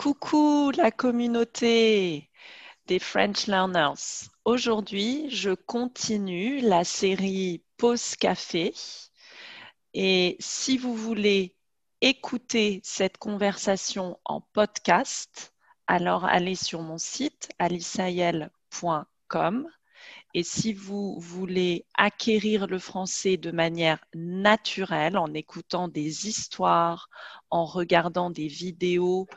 Coucou la communauté des French Learners. Aujourd'hui, je continue la série Pause Café. Et si vous voulez écouter cette conversation en podcast, alors allez sur mon site alisaïel.com. Et si vous voulez acquérir le français de manière naturelle, en écoutant des histoires, en regardant des vidéos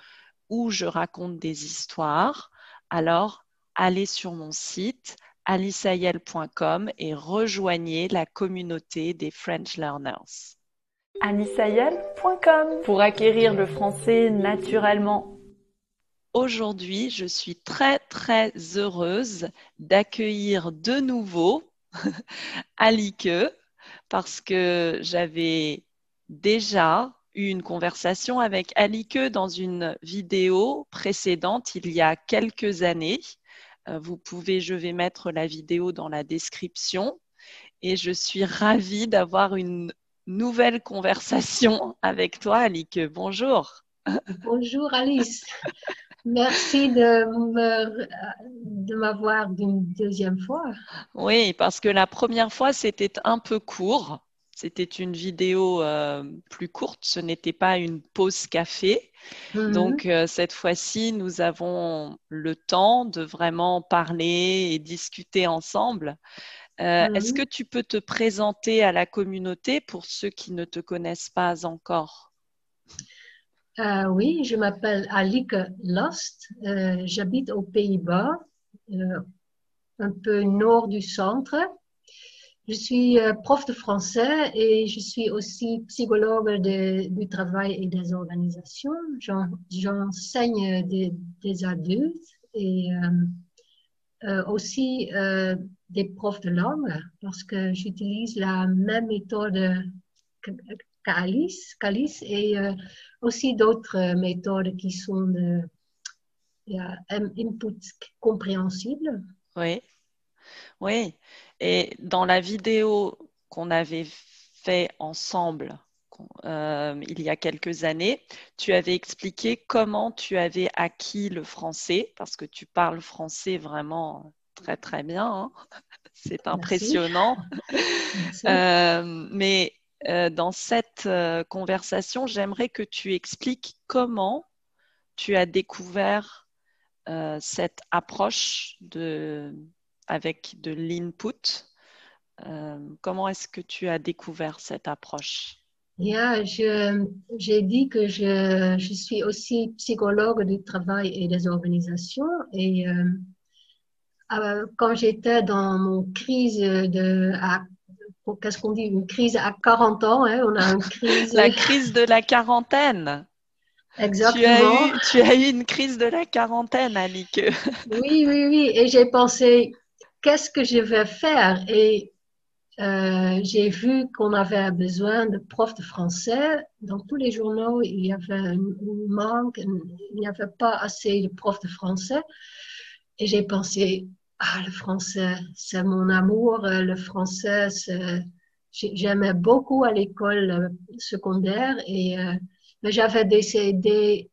où je raconte des histoires, alors allez sur mon site alisaïel.com et rejoignez la communauté des French Learners. alisaïel.com pour acquérir le français naturellement. Aujourd'hui, je suis très très heureuse d'accueillir de nouveau Alike parce que j'avais déjà eu une conversation avec Alike dans une vidéo précédente il y a quelques années. Euh, vous pouvez, je vais mettre la vidéo dans la description. Et je suis ravie d'avoir une nouvelle conversation avec toi, Alike. Bonjour. Bonjour, Alice. Merci de m'avoir d'une deuxième fois. Oui, parce que la première fois, c'était un peu court. C'était une vidéo euh, plus courte, ce n'était pas une pause café. Mhm. Donc euh, cette fois-ci, nous avons le temps de vraiment parler et discuter ensemble. Euh, est-ce mhm. que tu peux te présenter à la communauté pour ceux qui ne te connaissent pas encore? Oui, je m'appelle Alike Last. J'habite aux Pays-Bas, un peu nord du centre. Je suis euh, prof de français et je suis aussi psychologue du travail et des organisations. J'enseigne des, adultes et euh, euh, aussi des profs de langue parce que j'utilise la même méthode qu'Alice, et aussi d'autres méthodes qui sont de input compréhensible. Oui. Oui, et dans la vidéo qu'on avait fait ensemble euh, il y a quelques années, tu avais expliqué comment tu avais acquis le français, parce que tu parles français vraiment très très bien. Hein. C'est impressionnant. Euh, mais euh, dans cette conversation, j'aimerais que tu expliques comment tu as découvert cette approche de avec de l'input. Euh, comment est-ce que tu as découvert cette approche? Yeah, J'ai dit que je, je, suis aussi psychologue du travail et des organisations. Et euh, euh, quand j'étais dans mon crise de... Qu'est-ce qu'on dit? Une crise à 40 ans. Hein, on a une crise... la crise de la quarantaine. Exactement. Tu as, eu, tu as eu une crise de la quarantaine, Annick. oui, oui, oui. Et j'ai pensé, qu'est-ce que je vais faire? Et euh, j'ai vu qu'on avait besoin de profs de français. Dans tous les journaux, il y avait un manque, il n'y avait pas assez de profs de français. Et j'ai pensé, ah, le français, c'est mon amour. Le français, j'aimais beaucoup à l'école euh, secondaire. Et euh, mais j'avais décidé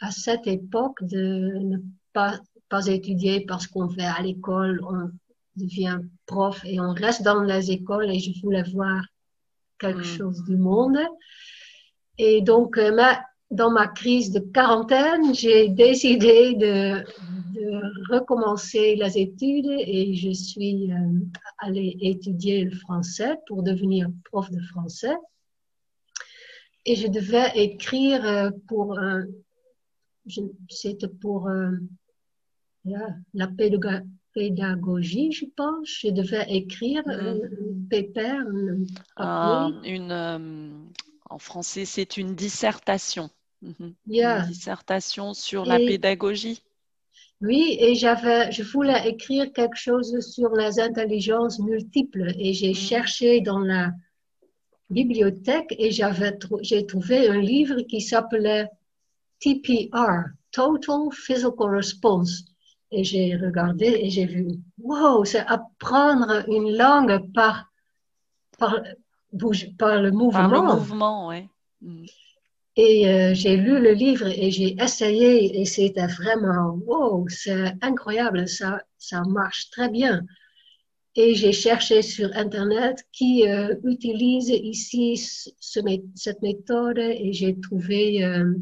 à cette époque de ne pas, pas étudier parce qu'on fait à l'école, devient prof et on reste dans les écoles et je voulais voir quelque hmm. chose du monde. Et donc, euh, dans ma crise de quarantaine, j'ai décidé de, recommencer les études et je suis euh, allée étudier le français pour devenir prof de français. Et je devais écrire euh, pour, c'était pour la pédagogie pédagogie, je pense. Je devais écrire un paper, une, euh, en français, c'est une dissertation. Mhm. Une dissertation sur la pédagogie. Oui, et j'avais, je voulais écrire quelque chose sur les intelligences multiples et j'ai mhm. cherché dans la bibliothèque et j'avais, j'ai trouvé un livre qui s'appelait TPR, Total Physical Response. Et j'ai regardé et j'ai vu, wow, c'est apprendre une langue par, par, par le mouvement. Par le mouvement, oui. Mm. Et euh, j'ai lu le livre et j'ai essayé et c'était vraiment, wow, c'est incroyable, ça, ça marche très bien. Et j'ai cherché sur Internet qui euh, utilise ici ce, cette méthode et j'ai trouvé euh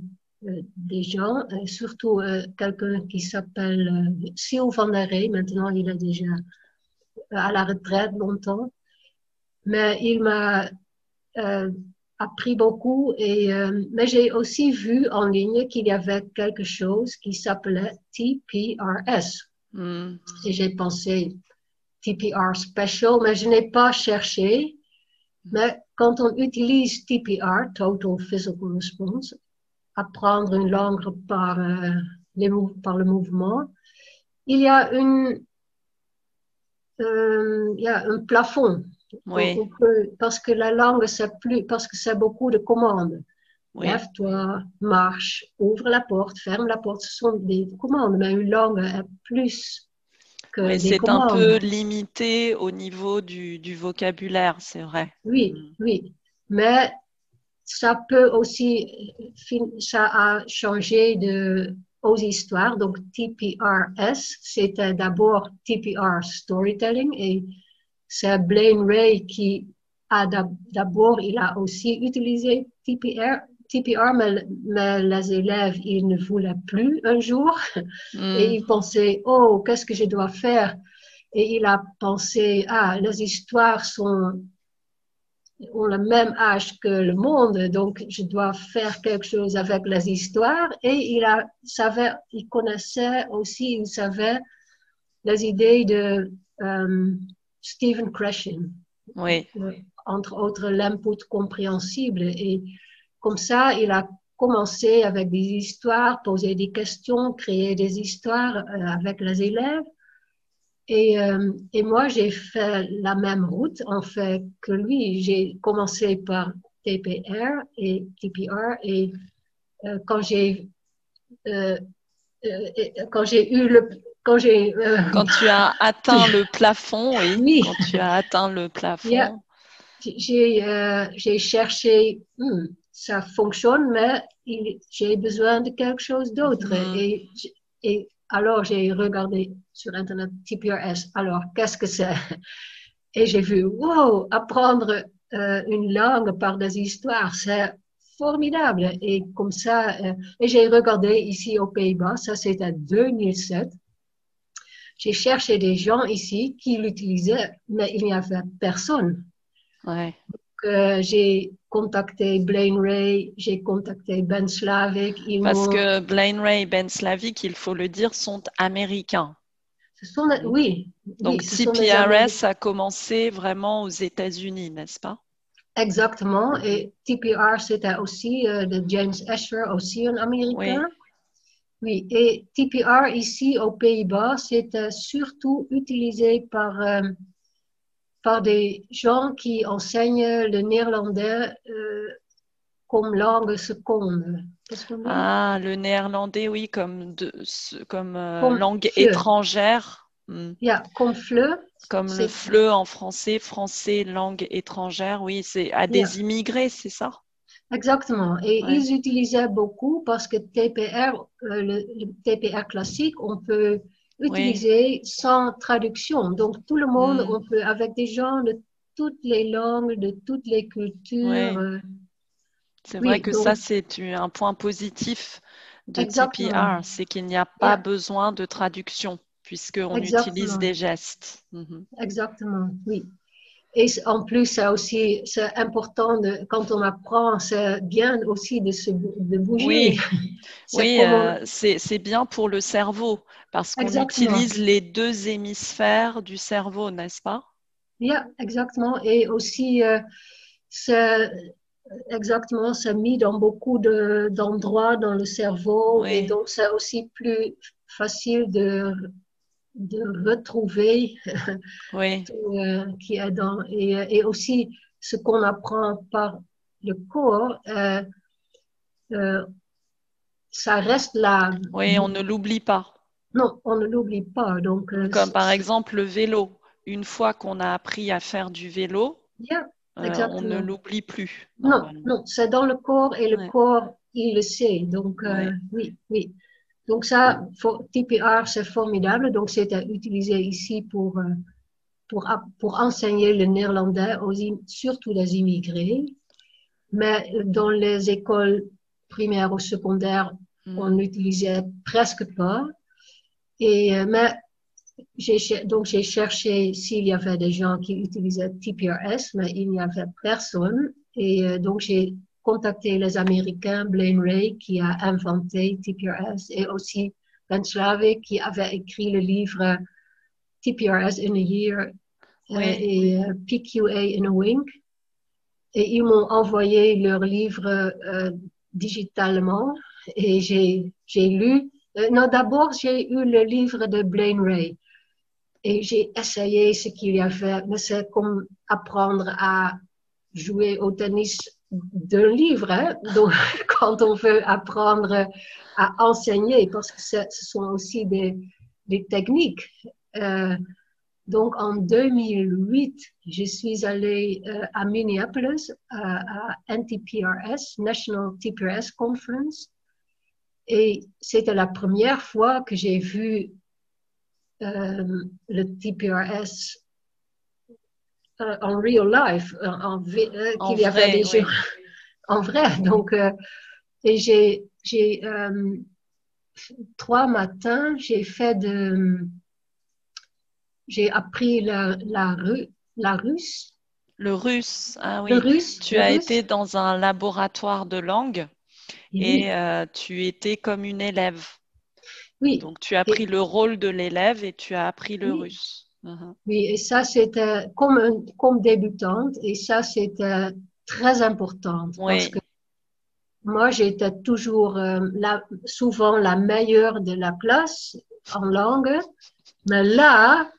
des gens, surtout euh, quelqu'un qui s'appelle Sil van der Rey. Maintenant, il est déjà à la retraite longtemps. Mais il m'a appris beaucoup. Et, mais j'ai aussi vu en ligne qu'il y avait quelque chose qui s'appelait TPRS. Mm. Et j'ai pensé, TPR Special, mais je n'ai pas cherché. Mais quand on utilise TPR, Total Physical Response, apprendre une langue par, euh, les par le mouvement, il y a une, euh, il y a un plafond. Oui. parce que la langue, c'est plus, parce que c'est beaucoup de commandes. Lève-toi, marche, ouvre la porte, ferme la porte. Ce sont des commandes, mais une langue est plus oui, c'est un peu limité au niveau du, du vocabulaire, c'est vrai. Oui, mm. oui. Mais ça peut aussi, ça a changé de, aux histoires. Donc, TPRS, c'était d'abord TPR Storytelling et c'est Blaine Ray qui a d'abord, il a aussi utilisé TPR, TPR, mais, les élèves, ils ne voulaient plus un jour. Hmm. Et ils pensaient, oh, qu'est-ce que je dois faire? Et il a pensé, ah, les histoires sont, ont le même âge que le monde, donc je dois faire quelque chose avec les histoires. Et il a, savait, il connaissait aussi, il savait les idées de euh, Stephen Krashen. Oui. Entre autres, l'input compréhensible. Et comme ça, il a commencé avec des histoires, poser des questions, créer des histoires euh, avec les élèves. Et, euh, et moi, j'ai fait la même route, en fait, que lui. J'ai commencé par TPR et TPR. Et euh, quand j'ai quand j'ai eu le quand j'ai quand tu as atteint le plafond oui, quand tu as atteint le plafond j'ai j'ai cherché hmm, ça fonctionne, mais j'ai besoin de quelque chose d'autre. Mm-hmm. Et, et, alors, j'ai regardé sur Internet TPRS. Alors, qu'est-ce que c'est? Et j'ai vu, wow, apprendre euh, une langue par des histoires, c'est formidable. Et comme ça, euh, et j'ai regardé ici aux Pays-Bas, ça c'était 2007. J'ai cherché des gens ici qui l'utilisaient, mais il n'y avait personne. Ouais. Euh, j'ai contacté Blaine Ray, j'ai contacté Ben Slavic. Parce que Blaine Ray et Ben Slavic, il faut le dire, sont américains. Ce sont, oui. Donc CPRS a commencé vraiment aux États-Unis, n'est-ce pas? Exactement. Et TPR, c'était aussi euh, de James Escher, aussi un Américain. Oui. Et TPR ici aux Pays-Bas, c'était surtout utilisé par euh, par des gens qui enseignent le néerlandais euh, comme langue seconde. Ah, le néerlandais, oui, comme, de, comme, euh, langue étrangère. Hmm. Yeah, comme fleu. Comme le fleu en français, français, langue étrangère, oui, c'est à des immigrés, c'est ça? Exactement. Et ils utilisaient beaucoup parce que TPR, euh, le, TPR classique, on peut utilisé sans traduction. Donc, tout le monde, mm. on peut, avec des gens de toutes les langues, de toutes les cultures. Euh, c'est vrai que ça, c'est un point positif de TPR, c'est qu'il n'y a pas besoin de traduction puisqu'on utilise des gestes. Mhm. Exactement, oui. Et en plus, c'est aussi c'est important de, quand on apprend, c'est bien aussi de se de bouger. Oui, oui euh, c'est bien pour le cerveau parce qu'on utilise les deux hémisphères du cerveau, n'est-ce pas? Oui, exactement. Et aussi, euh, c'est exactement, c'est mis dans beaucoup d'endroits dans le cerveau. Et donc c'est aussi plus facile de de retrouver oui. Euh, qui est dans et, et aussi ce qu'on apprend par le corps euh, euh, ça reste là oui on ne l'oublie pas non on ne l'oublie pas donc comme par exemple le vélo une fois qu'on a appris à faire du vélo on ne l'oublie plus non non c'est dans le corps et le corps il le sait. Donc, euh, oui, oui. Donc ça, TPR, c'est formidable. Donc, c'est utilisé ici pour, euh, pour, pour enseigner le néerlandais, aux, surtout les immigrés. Mais dans les écoles primaires ou secondaires, mm. on n'utilisait presque pas. Et, euh, mais donc j'ai cherché s'il y avait des gens qui utilisaient TPRS, mais il n'y avait personne. Et euh, donc j'ai contacté les Américains, Blaine Ray, qui a inventé TPRS, et aussi Ben Slavik, qui avait écrit le livre TPRS in a Year euh, et euh, PQA in a Wink. Et ils m'ont envoyé leur livre digitalement et j'ai lu. non, d'abord, j'ai eu le livre de Blaine Ray. Et j'ai essayé ce qu'il y avait, mais c'est comme apprendre à jouer au tennis d'un livre. Hein. Donc, quand on veut apprendre à enseigner, parce que ce sont aussi des, des techniques. Euh, donc, en 2008, je suis allée euh, à Minneapolis à NTPRS, National TPRS Conference. Et c'était la première fois que j'ai vu euh, le TPRS en real life, euh, en, qu'il y avait des gens en vrai. Donc, et j'ai, j'ai trois matins, j'ai fait de, j'ai appris la, la, la russe. Le russe, ah oui. Le russe, tu as été dans un laboratoire de langue et tu étais comme une élève. Oui. Donc, tu as pris le rôle de l'élève et tu as appris le russe. Uh-huh. Oui, et ça, c'était comme, comme débutante, et ça, c'était très important. Parce que moi, j'étais toujours euh, souvent la meilleure de la classe en langue, mais là,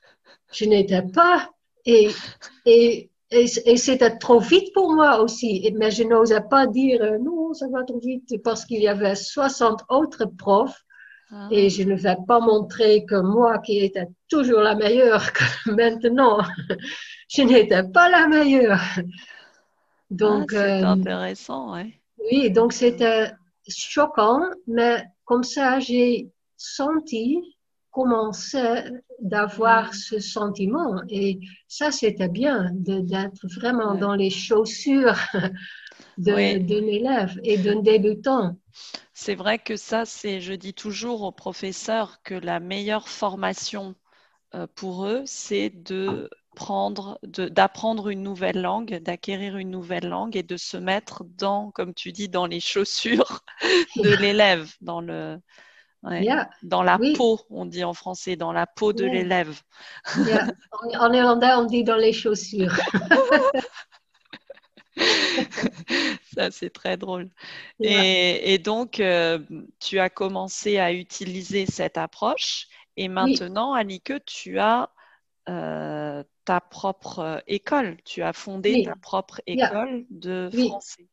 je n'étais pas. Et, et, et, c'était trop vite pour moi aussi. Mais je n'osais pas dire euh, non, ça va trop vite parce qu'il y avait 60 autres profs et je ne vais pas montrer que moi, qui étais toujours la meilleure, que maintenant, je n'étais pas la meilleure. Donc, ah, c'est euh, intéressant, oui. Oui, donc c'était choquant, mais comme ça, j'ai senti commencer d'avoir mm. ce sentiment. Et ça, c'était bien d'être vraiment dans les chaussures d'un élève et d'un débutant. C'est vrai que ça, c'est, je dis toujours aux professeurs que la meilleure formation euh, pour eux, c'est de prendre, d'apprendre une nouvelle langue, d'acquérir une nouvelle langue et de se mettre dans, comme tu dis, dans les chaussures de l'élève, dans le, dans la peau, on dit en français, dans la peau de l'élève. En, néerlandais, on dit dans les chaussures. Ça, c'est très drôle. Et, donc, euh, tu as commencé à utiliser cette approche. Et maintenant, Anike, tu as euh, ta propre école. Tu as fondé ta propre école de français.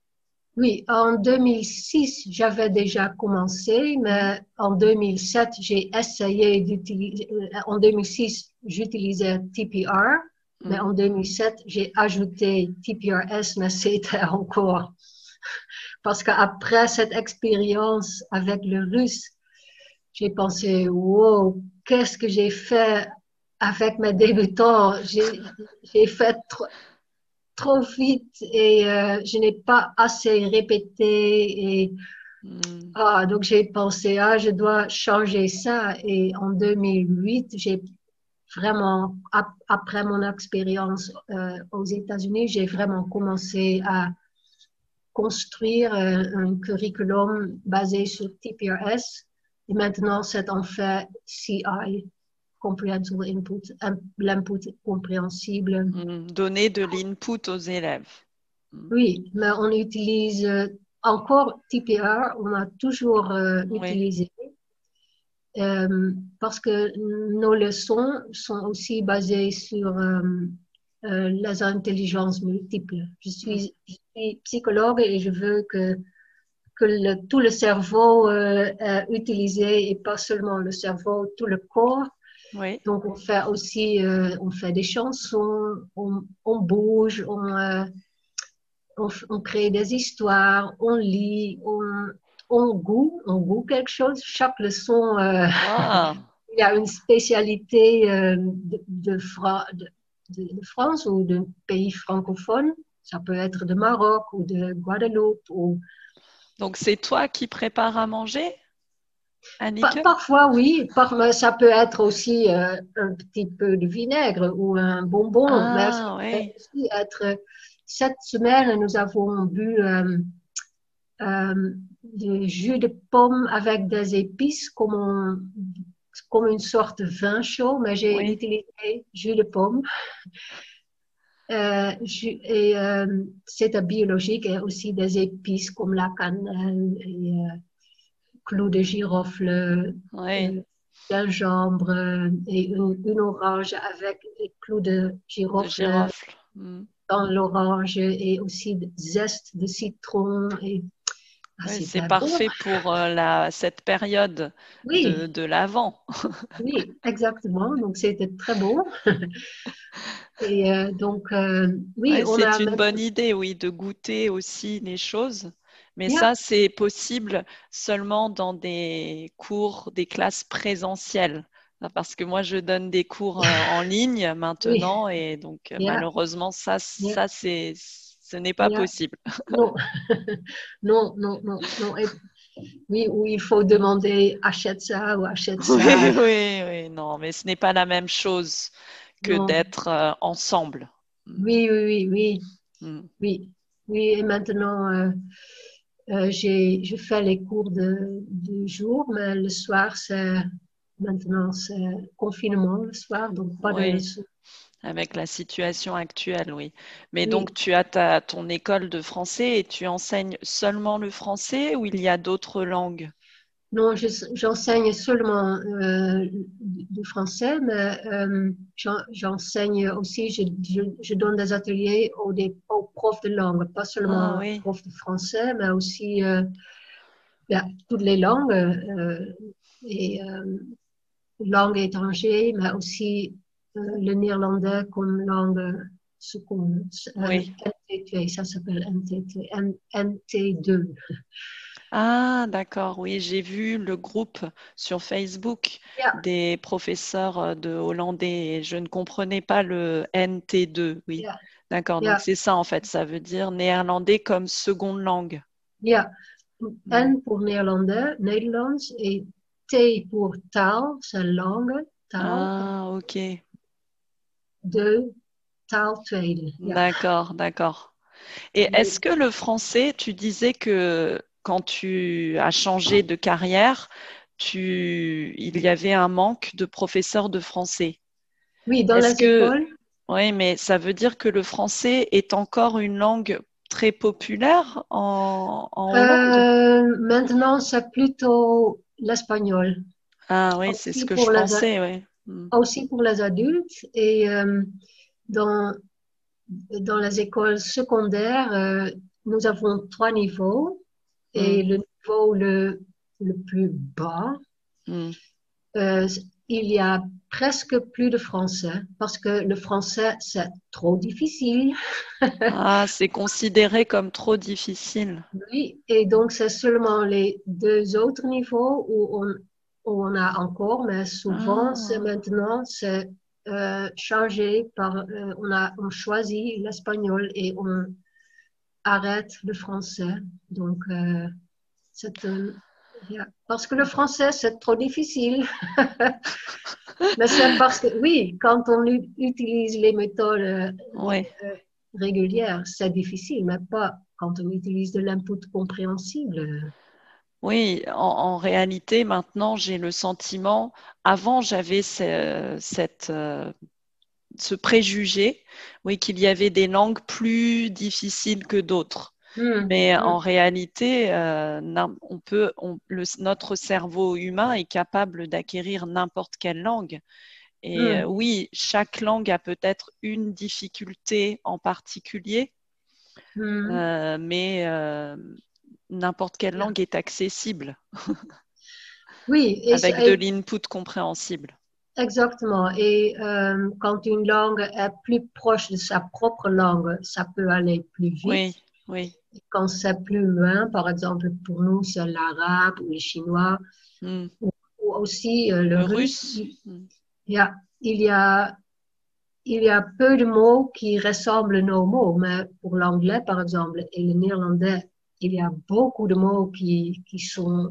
Oui, en 2006, j'avais déjà commencé, mais en 2007, j'ai essayé d'utiliser. Euh, en 2006, j'utilisais TPR mais en 2007, j'ai ajouté TPRS, mais c'était encore. Parce qu'après cette expérience avec le russe, j'ai pensé, wow, qu'est-ce que j'ai fait avec mes débutants? J'ai fait trop, trop, vite et euh, je n'ai pas assez répété. Et, hmm. ah, donc j'ai pensé, ah, je dois changer ça. Et en 2008, j'ai vraiment, après mon expérience euh, aux États-Unis, j'ai vraiment commencé à construire euh, un curriculum basé sur TPRS. Et maintenant, c'est en fait CI, Comprehensible Input, l'input compréhensible. Mm, donner de l'input aux élèves. Mm. Oui, mais on utilise encore TPR, on a toujours euh, utilisé euh, parce que nos leçons sont aussi basées sur euh, euh, les intelligences multiples. Je suis, psychologue et je veux que, que tout le cerveau est utilisé et pas seulement le cerveau, tout le corps. Oui. Donc on fait aussi, on fait des chansons, on, on bouge, on, on, on, crée des histoires, on lit, on, on goûte, on goûte quelque chose. Chaque leçon, euh, Ah, il y a une spécialité euh, de, de, Fra- de- de- de France ou d'un pays francophone. Ça peut être de Maroc ou de Guadeloupe. Ou... donc c'est toi qui prépares à manger, parfois, oui. Par- ça peut être aussi euh, un petit peu de vinaigre ou un bonbon. mais ça Ah, peut ouais. aussi être... Cette semaine, nous avons bu du jus de pomme avec des épices comme, un- comme une sorte de vin chaud, mais j'ai Oui. utilisé jus de pomme. Euh, et euh, c'est biologique et aussi des épices comme la cannelle et euh, clous de girofle, Ouais. euh, gingembre et une, une orange avec des clous de De girofle girofle. Mm. dans l'orange et aussi zeste de citron. Et... Ah, c'est bon. parfait pour euh, la, cette période Oui, de, de l'Avent. oui, exactement. Donc c'était très bon. Et euh, donc, euh, oui, Ouais, c'est a une même- bonne idée, oui, de goûter aussi les choses. Mais Yeah. ça, c'est possible seulement dans des cours, des classes présentielles. Parce que moi, je donne des cours en ligne maintenant et donc Yeah. malheureusement, ça, Yeah. ça c'est, ce n'est pas Yeah. possible. Non, non, non, non, non. Et- oui, où il faut demander achète ça ou achète ça. Oui, oui, oui, non, mais ce n'est pas la même chose que d'être euh, ensemble. Oui, oui, oui, oui. Mm. Oui, oui, et maintenant, euh, euh, j'ai, je fais les cours de, du jour, mais le soir, c'est, maintenant, c'est confinement le soir, donc pas Oui. de leçons. Avec la situation actuelle, oui. Mais Oui. donc, tu as ta, ton école de français et tu enseignes seulement le français ou il y a d'autres langues? Non, je- j'enseigne seulement euh, du français, mais euh, j'en- j'enseigne aussi, je, je, je donne des ateliers aux, des, aux profs de langue, pas seulement Ah, oui. aux profs de français, mais aussi euh, ben, toutes les langues, euh, et langues étrangères, mais aussi le néerlandais comme langue seconde. Euh, Oui. NT2, ça s'appelle NT2, N- NT2. Ah, d'accord, oui, j'ai vu le groupe sur Facebook Yeah. des professeurs euh, de hollandais et je ne comprenais pas le NT2, oui. Yeah. D'accord, Yeah. donc c'est ça en fait, ça veut dire néerlandais comme seconde langue. Ja, N pour néerlandais, Nederlands, et T pour taal, c'est langue, taal, Ah, ok, de. Ja. d'accord, d'accord. Et est-ce que le français, tu disais que quand tu as changé de carrière, tu, il y avait un manque de professeurs de français? Oui, dans les que- Oui, mais ça veut dire que le français est encore une langue très populaire en, en euh, maintenant c'est plutôt l'espagnol, Ah oui, c'est ce que je pensais, oui. Mm. aussi pour les adultes, et euh, dans, dans les écoles secondaires, euh, nous avons trois niveaux, et le niveau le, le plus bas, Mm. euh, il y a presque plus de français parce que le français, c'est trop difficile. Ah, c'est considéré comme trop difficile. Oui, et donc c'est seulement les deux autres niveaux où on, où on a encore, mais souvent, Ah. c'est maintenant, c'est euh, changé par, euh, on a on choisit l'espagnol et on arrête le français. Donc, euh, c'est yeah. parce que le français, c'est trop difficile. Mais c'est parce que, oui, quand on utilise les méthodes Oui. régulières, c'est difficile, mais pas quand on utilise de l'input compréhensible. Oui, en, en réalité, maintenant, j'ai le sentiment, avant, j'avais ce, cette, euh, ce préjugé, oui, qu'il y avait des langues plus difficiles que d'autres. Hmm, Mais hmm. en réalité, euh, on peut, on- le- notre cerveau humain est capable d'acquérir n'importe quelle langue. Et Mm. euh, oui, chaque langue a peut-être une difficulté en particulier, euh, mais n'importe quelle langue est accessible Oui, et avec de l'input compréhensible. exactement. Et euh, quand une langue est plus proche de sa propre langue, ça peut aller plus vite. Oui, oui, quand c'est plus loin, par exemple, pour nous, c'est l'arabe ou le chinois, Hmm. ou aussi euh, le, Le russe. russe. Hmm. Il y a, il y a, il y a peu de mots qui ressemblent à nos mots, mais pour l'anglais, par exemple, et le néerlandais, il y a beaucoup de mots qui, qui sont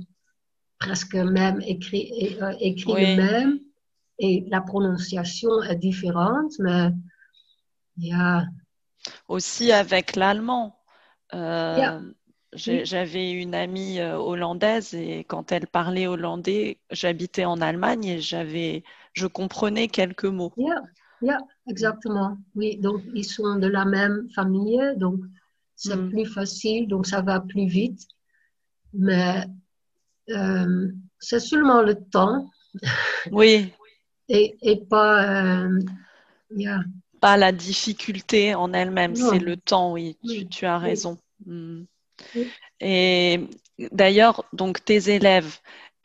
presque même écrits, euh, écrits Oui. de même, et la prononciation est différente, mais il y a, Aussi avec l'allemand. Euh, Yeah. J'avais une amie euh, hollandaise et quand elle parlait hollandais, j'habitais en Allemagne et j'avais, je comprenais quelques mots. Yeah, yeah, exactement. Oui, donc ils sont de la même famille, donc c'est Mm. plus facile, donc ça va plus vite. Mais euh, c'est seulement le temps Oui, et, et pas. euh, yeah, pas la difficulté en elle-même, c'est le temps, oui, tu, Oui. tu as Oui. raison. Oui. Et d'ailleurs, donc tes élèves,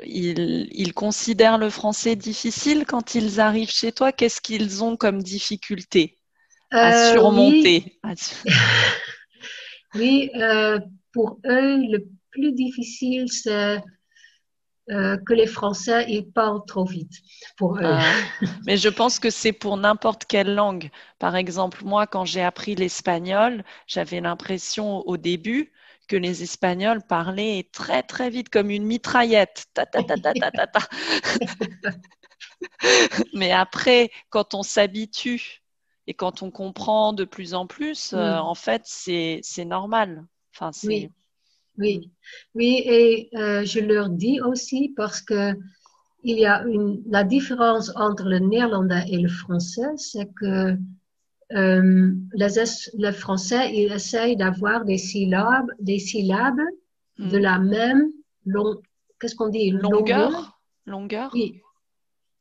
ils, ils considèrent le français difficile quand ils arrivent chez toi? Qu'est-ce qu'ils ont comme difficulté à Euh, surmonter? Oui, euh, pour eux, le plus difficile, c'est euh, que les Français, ils parlent trop vite. Pour eux. Ah. Mais je pense que c'est pour n'importe quelle langue. Par exemple, moi, quand j'ai appris l'espagnol, j'avais l'impression au début que les Espagnols parlaient très très vite, comme une mitraillette. Ta, ta, ta. Mais après, quand on s'habitue et quand on comprend de plus en plus, euh, Mm. en fait, c'est normal. Enfin, Oui. Oui, oui, et euh, je leur dis aussi parce que il y a une, la différence entre le néerlandais et le français, c'est que euh, les français, ils essayent d'avoir des syllabes, des syllabes de Mm. la même long, qu'est-ce qu'on dit? longueur, longueur? Oui,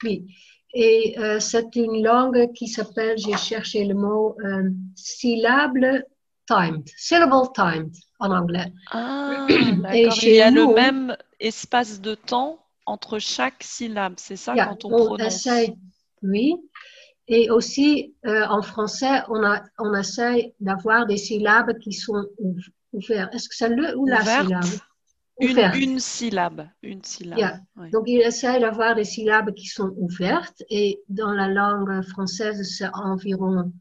oui. Et euh, c'est une langue qui s'appelle, j'ai cherché le mot, euh, syllable timed, syllable timed en anglais. Ah, Et. Il y a le même espace de temps entre chaque syllabe, c'est ça Yeah, quand on prononce? essaye, oui. Et aussi, euh, en français, on, a, on essaye d'avoir des syllabes qui sont ouv- ouvertes. Est-ce que c'est le ou la Ouverte. syllabe? Ouverte. une syllabe, une syllabe. Yeah. Donc, il essaye d'avoir des syllabes qui sont ouvertes. Et dans la langue française, c'est environ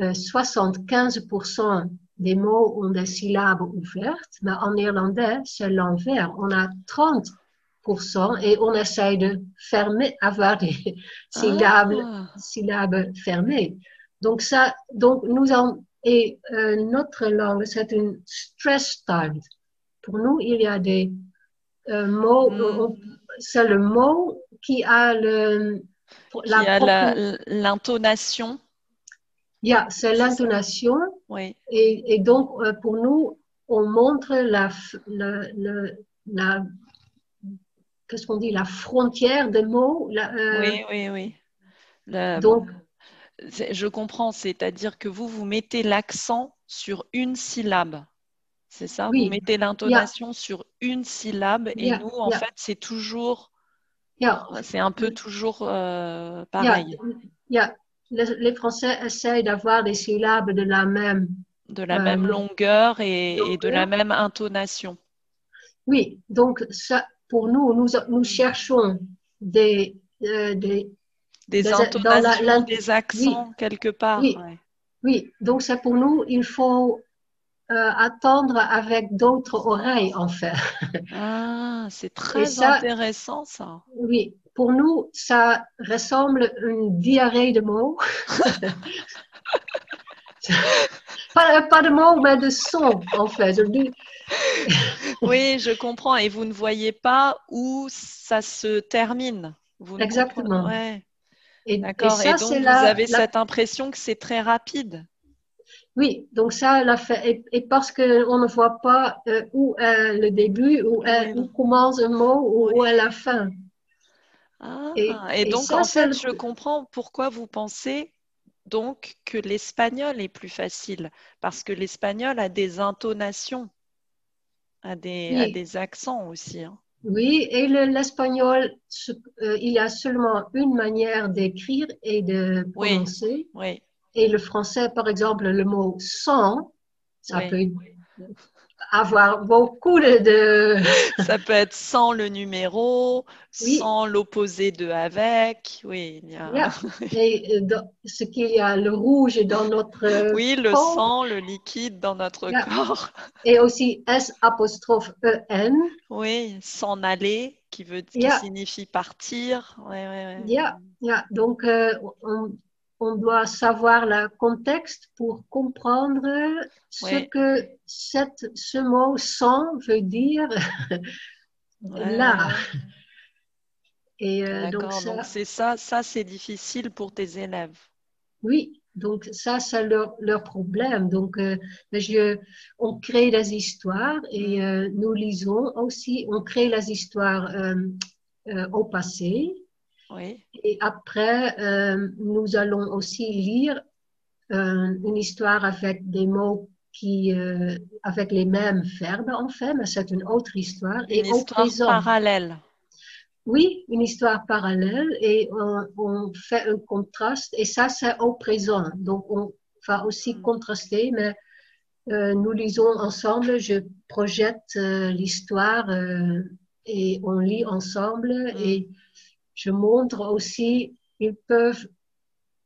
euh, 75% des mots ont des syllabes ouvertes. Mais en néerlandais, c'est l'envers. On a 30% et on essaye de fermer, avoir des syllabes Ah, syllabes fermées. Donc ça, donc nous en, et euh, notre langue, c'est une stress timed. Pour nous, il y a des euh, mots, Mm. c'est le mot qui a le, il y a propre- la- l'intonation. Yeah, c'est l'intonation Oui. et, et donc euh, pour nous, on montre la, la qu'est-ce qu'on dit, la frontière des mots. la, euh, Oui, oui, oui. Donc, je comprends, c'est-à-dire que vous, vous mettez l'accent sur une syllabe. C'est ça? Oui. Vous mettez l'intonation sur une syllabe et Yeah, nous, en yeah. fait, c'est toujours, yeah, c'est un peu toujours euh, pareil. Les, Français essayent d'avoir des syllabes de la même. de la Euh, même longueur et, et de la même intonation. Oui, donc ça, pour nous, nous, nous cherchons des, euh, des. Des la- intonations, la- des accents quelque part. Oui. ouais. Oui, donc c'est pour nous, il faut euh, attendre avec d'autres oreilles, en fait. Ah, c'est très ça- intéressant ça. Oui, pour nous, ça ressemble à une diarrhée de mots. pas, pas de mots, mais de sons, en fait. Oui, je comprends. Et vous ne voyez pas où ça se termine. Vous Exactement. ouais, et, et d'accord. ça, Et donc, vous la- avez la- cette impression que c'est très rapide. Oui, donc ça, la fait, et, et parce qu'on ne voit pas euh, où est le début, où, est- où commence un mot, ou où est la fin. Ah, Et- et, et donc, ça, en fait, je comprends pourquoi vous pensez donc que l'espagnol est plus facile. Parce que l'espagnol a des intonations, a des, a Oui. des accents aussi. hein. Oui, et le- l'espagnol, euh, il y a seulement une manière d'écrire et de Oui. prononcer. Oui, Et le français, par exemple, le mot sang, ça Oui. peut avoir beaucoup de... Ça peut être sans le numéro, sans l'opposé de avec. Oui, il y a... Et ce qu'il y a, le rouge dans notre Oui, le sang, le liquide dans notre corps. Et aussi S apostrophe E-N. Oui, s'en aller, qui, veut, qui signifie partir. Oui, oui, oui. Donc, euh, on, on doit savoir le contexte pour comprendre ce que cette, ce mot sans veut dire là. Et euh, donc, c'est ça, ça c'est difficile pour tes élèves. Oui, donc ça c'est leur, leur, problème. Donc euh, je, on crée des histoires et euh, nous lisons aussi, on crée les histoires au passé et après, euh, nous allons aussi lire euh, une histoire avec des mots qui, euh, avec les mêmes verbes en fait, mais c'est une autre histoire. Une et histoire parallèle. Oui, une histoire parallèle et on, fait un contraste et ça c'est au présent. Donc on va aussi mm. contraster, mais nous lisons ensemble, je projette l'histoire et on lit ensemble mm. et je montre aussi, ils peuvent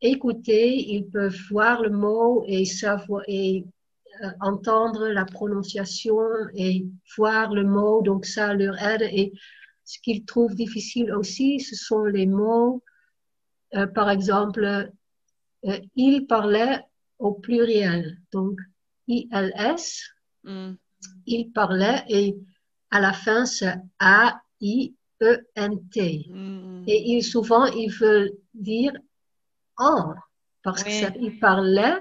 écouter, ils peuvent voir le mot et savoir et euh, entendre la prononciation et voir le mot, donc ça leur aide. Et ce qu'ils trouvent difficile aussi, ce sont les mots, euh, par exemple, euh, il parlait au pluriel, donc ILS, mm. il parlait et à la fin c'est A-I E-N-T. Mm. Et ils, souvent, ils veulent dire en, parce qu'ils parlaient.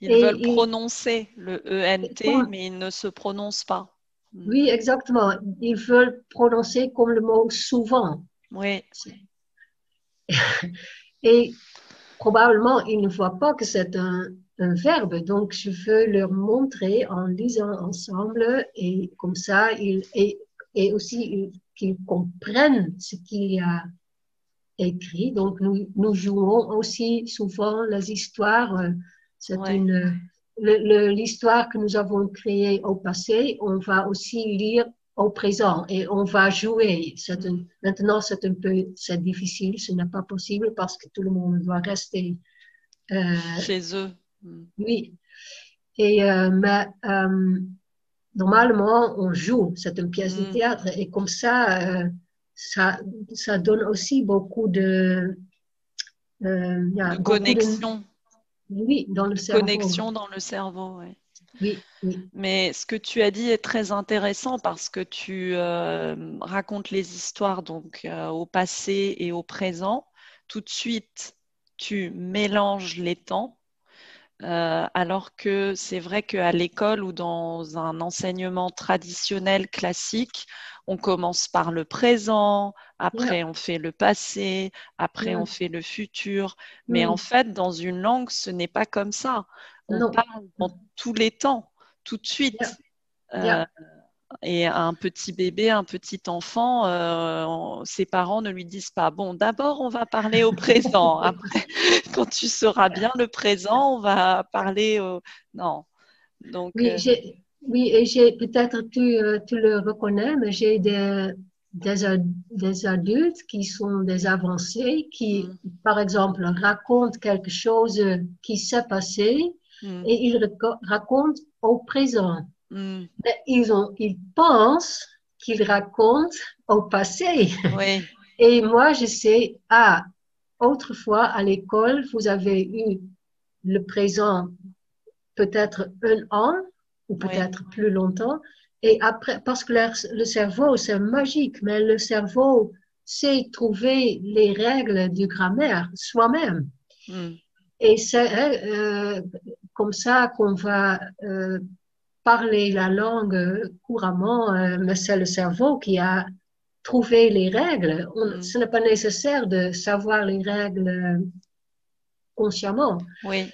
Ils veulent prononcer le E-N-T, mais ils ne se prononcent pas. Mm. Oui, exactement. Ils veulent prononcer comme le mot souvent. Oui. Et probablement, ils ne voient pas que c'est un, un, verbe. Donc, je veux leur montrer en lisant ensemble et comme ça, ils, et, et aussi qu'ils comprennent ce qu'il y a écrit. Donc, nous, nous jouons aussi souvent les histoires. Euh, c'est une, l'histoire que nous avons créée au passé, on va aussi lire au présent et on va jouer. maintenant, c'est un peu, c'est difficile, ce n'est pas possible parce que tout le monde doit rester euh, chez eux. Oui. Et, euh, mais, normalement, on joue, c'est une pièce de mm. théâtre, et comme ça, euh, ça, ça donne aussi beaucoup de, euh, connexion. oui, dans le cerveau. Connexion dans le cerveau, oui. Oui, oui. Mais ce que tu as dit est très intéressant parce que tu euh, racontes les histoires donc au passé et au présent. Tout de suite, tu mélanges les temps euh, alors que c'est vrai qu'à l'école ou dans un enseignement traditionnel classique, on commence par le présent, après on fait le passé, après on fait le futur. Mais en fait, dans une langue, ce n'est pas comme ça. On parle dans tous les temps, tout de suite. Euh, et un petit bébé, un petit enfant, euh, ses parents ne lui disent pas bon, d'abord on va parler au présent. Après, quand tu sauras bien le présent, on va parler au non. Donc oui, euh, oui et j'ai peut-être tu, euh, tu le reconnais, mais j'ai des, des, adultes qui sont des avancés, qui mm. par exemple racontent quelque chose qui s'est passé mm. et ils racontent au présent. Mm. ils, ont, ils pensent qu'ils racontent au passé. Et moi, je sais, ah, autrefois à l'école, vous avez eu le présent peut-être un an ou peut-être plus longtemps. Et après, parce que le, cerveau, c'est magique, mais le cerveau sait trouver les règles du grammaire soi-même. Mm. Et c'est euh, comme ça qu'on va euh, parler la langue couramment, euh, mais c'est le cerveau qui a trouvé les règles. Mm. Ce n'est pas nécessaire de savoir les règles consciemment. Oui.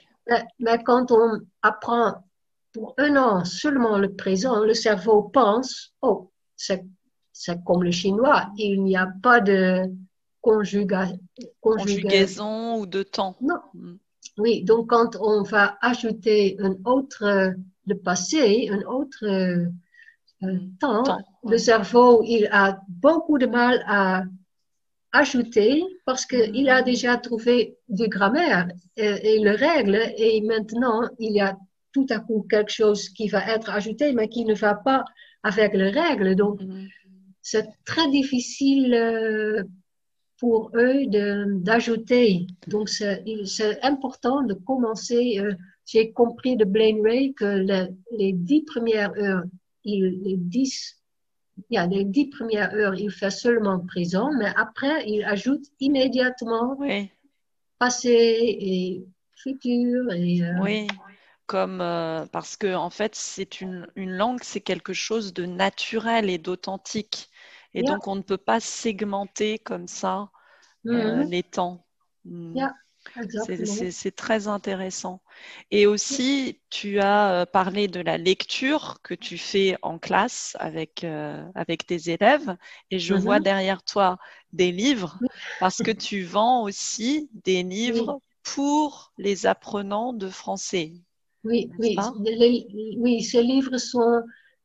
Mais, quand on apprend pour un an seulement le présent, le cerveau pense, oh, c'est comme le chinois, il n'y a pas de conjugaison ou de temps. Non. Mm. Oui, donc quand on va ajouter un autre le passé, un autre euh, euh, temps, Temps, le cerveau, il a beaucoup de mal à ajouter parce qu'il a déjà trouvé de grammaire et, et le règle et maintenant il y a tout à coup quelque chose qui va être ajouté mais qui ne va pas avec les règles. Donc, Mhm. c'est très difficile euh, pour eux d'ajouter. Donc, c'est important de commencer. J'ai compris de Blaine Ray que le- les dix premières heures, il, les dix, il y a les dix premières heures, il fait seulement présent, mais après, il ajoute immédiatement Oui, passé et futur. Et, euh, oui. Comme euh, parce que en fait, c'est une, une langue, c'est quelque chose de naturel et d'authentique. Et Yeah. donc, on ne peut pas segmenter comme ça euh, mhm, les temps. Mm. Yeah, C'est- très intéressant. Et aussi, tu as euh, parlé de la lecture que tu fais en classe avec, euh, avec tes élèves. Et je Mhm. vois derrière toi des livres parce que tu vends aussi des livres pour les apprenants de français. Oui, oui, les- oui, ces livres sont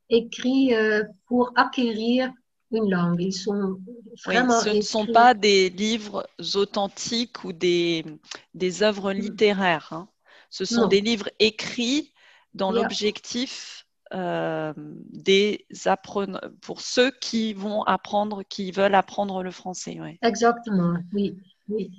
écrits euh, pour acquérir une langue. Ils sont Oui, vraiment ce ne sont pas des livres authentiques ou des, des œuvres littéraires. hein. Ce sont Non. des livres écrits dans Yeah. l'objectif euh, des apprenants, pour ceux qui vont apprendre, qui veulent apprendre le français. ouais. Exactement, oui, oui.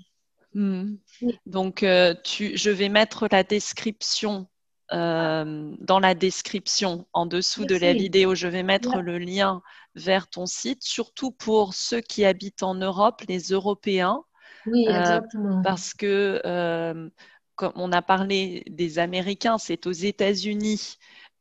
Oui. Donc, euh, tu, je vais mettre la description euh, dans la description en dessous de la vidéo. Je vais mettre Yeah. le lien vers ton site, surtout pour ceux qui habitent en Europe, les Européens, Oui, Euh, exactement. parce que, euh, comme on a parlé des Américains, c'est aux États-Unis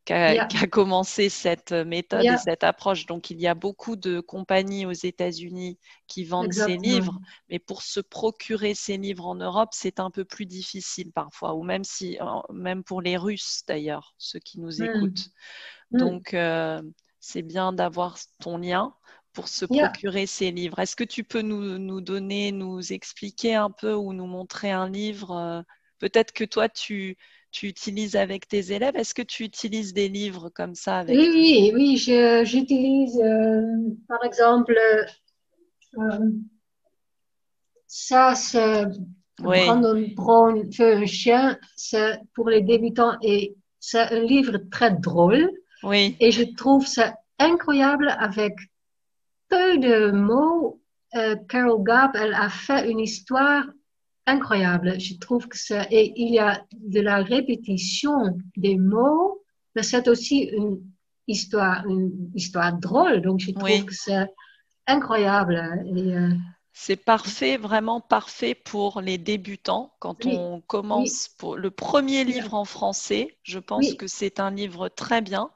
qu'a Yeah. qu'a commencé cette méthode Yeah. et cette approche. Donc, il y a beaucoup de compagnies aux États-Unis qui vendent ces livres, mais pour se procurer ces livres en Europe, c'est un peu plus difficile parfois, ou même si, même pour les Russes d'ailleurs, ceux qui nous Mm. écoutent. Mm. Donc, euh, c'est bien d'avoir ton lien pour se Yeah. procurer ces livres. Est-ce que tu peux nous, nous donner, nous expliquer un peu ou nous montrer un livre euh, Peut-être que toi, tu, tu utilises avec tes élèves? Est-ce que tu utilises des livres comme ça avec Oui, oui, oui, j'utilise euh, par exemple euh, ça, c'est Oui, Brown veut un chien, c'est pour les débutants et c'est un livre très drôle. oui, Et je trouve ça incroyable avec peu de mots. Euh, Carol Gab, elle a fait une histoire incroyable. Je trouve que c'est, et il y a de la répétition des mots, mais c'est aussi une histoire, une histoire drôle. Donc je trouve Oui. que c'est incroyable. Et, euh, c'est parfait, vraiment parfait pour les débutants. Quand Oui, on commence pour le premier livre en français, je pense Oui. que c'est un livre très bien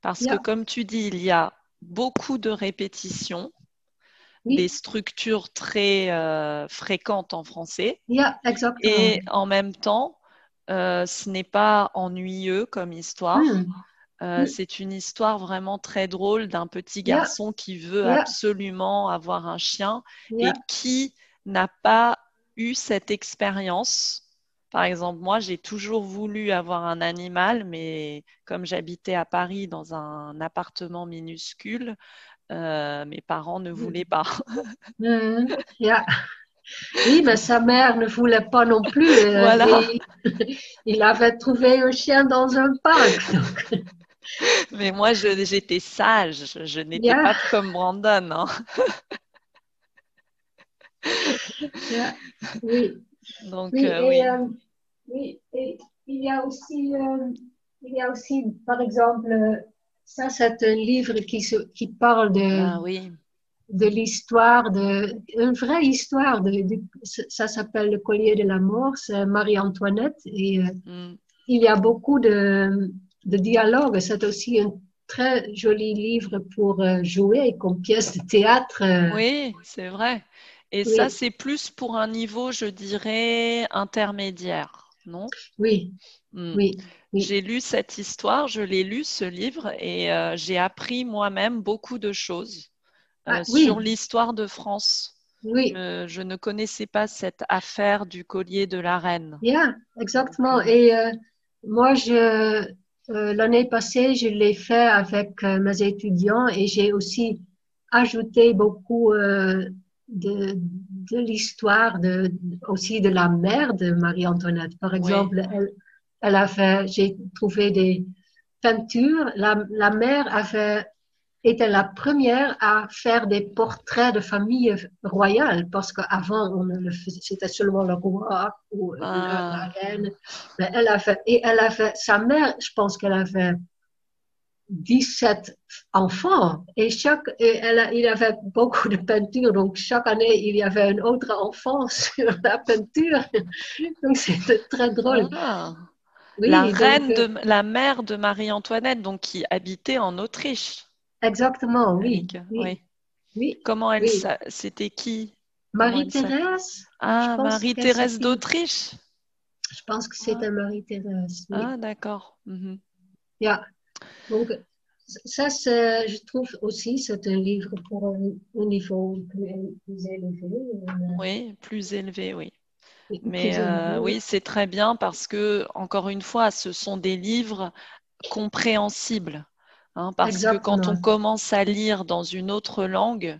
parce que, comme tu dis, il y a beaucoup de répétitions. Oui, des structures très euh, fréquentes en français yeah, exactement. et en même temps, euh, ce n'est pas ennuyeux comme histoire. Hmm, Euh. C'est une histoire vraiment très drôle d'un petit Yeah. garçon qui veut Yeah. absolument avoir un chien et qui n'a pas eu cette expérience. Par exemple, moi, j'ai toujours voulu avoir un animal, mais comme j'habitais à Paris dans un appartement minuscule, euh, mes parents ne voulaient pas. yeah. Oui, mais sa mère ne voulait pas non plus. euh, Voilà. et il avait trouvé un chien dans un parc. donc. Mais moi, j'étais sage. Je, n'étais Yeah. pas comme Brandon. hein. Yeah, Oui, Donc, oui, euh, et, oui. oui, et il y a aussi, il y a aussi, par exemple, ça c'est un livre qui, se, qui parle de, Ah oui. de l'histoire, de, une vraie histoire. De, de- ça s'appelle Le collier de la mort, c'est Marie-Antoinette. Et euh, Mm. il y a beaucoup de, de dialogues. C'est aussi un très joli livre pour euh, jouer comme pièce de théâtre. Oui, c'est vrai. Et Oui. ça, c'est plus pour un niveau, je dirais, intermédiaire, non? Oui, Mm. oui, oui. J'ai lu cette histoire, je l'ai lu, ce livre, et euh, j'ai appris moi-même beaucoup de choses euh, Ah, oui. sur l'histoire de France. oui. Je ne connaissais pas cette affaire du collier de la reine. Yeah, exactement. Euh, Et euh, moi, je, l'année passée, je l'ai fait avec mes étudiants et j'ai aussi ajouté beaucoup de, de l'histoire de, aussi de la mère de Marie-Antoinette. Par exemple, elle, elle, a fait, j'ai trouvé des peintures. La, la mère avait était la première à faire des portraits de famille royale parce qu'avant c'était seulement le roi ou la, ah. reine. Mais elle a fait, et elle a fait, sa mère, je pense qu'elle avait 17 enfants et chaque et elle a, il avait beaucoup de peinture donc chaque année il y avait un autre enfant sur la peinture donc c'était très drôle ah. La reine de euh, la mère de Marie-Antoinette donc qui habitait en Autriche exactement oui oui. oui. comment elle c'était qui? Marie-Thérèse ah Marie-Thérèse d'Autriche je pense que c'était Marie-Thérèse ah d'accord mm donc, ça, je trouve aussi, c'est un livre pour un, niveau plus, élevé. Euh, oui, plus élevé, oui. Mais euh, oui, c'est très bien parce que, encore une fois, ce sont des livres compréhensibles. Hein, parce que quand on commence à lire dans une autre langue,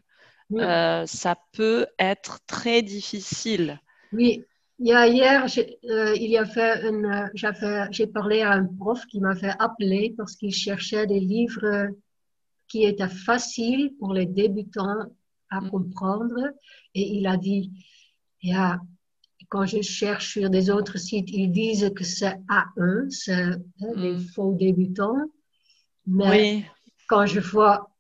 euh, ça peut être très difficile. Oui, hier, il y j'ai parlé à un prof qui m'avait appelé parce qu'il cherchait des livres qui étaient faciles pour les débutants à mm. comprendre. Et il a dit, yeah, quand je cherche sur des autres sites, ils disent que c'est A1, c'est les mm. faux débutants. Mais quand je vois,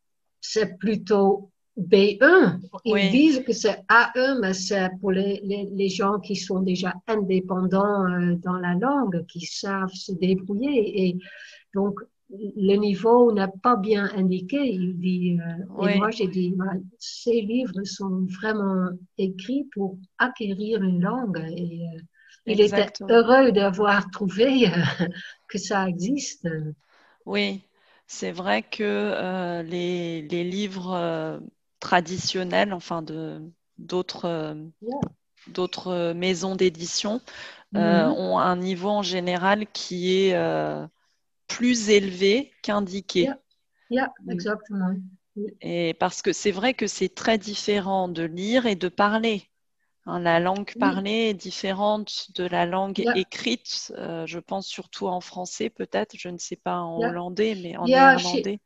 c'est plutôt B1. Ils disent que c'est A1, mais c'est pour les, les, gens qui sont déjà indépendants euh, dans la langue, qui savent se débrouiller. Et donc, le niveau n'est pas bien indiqué. Il dit, euh, Et moi, j'ai dit, ces livres sont vraiment écrits pour acquérir une langue. Et euh, il était heureux d'avoir trouvé que ça existe. Oui, c'est vrai que les, les, livres traditionnelles, enfin de d'autres euh, d'autres maisons d'édition euh, mm-hmm. ont un niveau en général qui est euh, plus élevé qu'indiqué. exactement. Et parce que c'est vrai que c'est très différent de lire et de parler. Hein, la langue parlée est différente de la langue écrite. je pense surtout en français, peut-être. Je ne sais pas en hollandais, mais en néerlandais.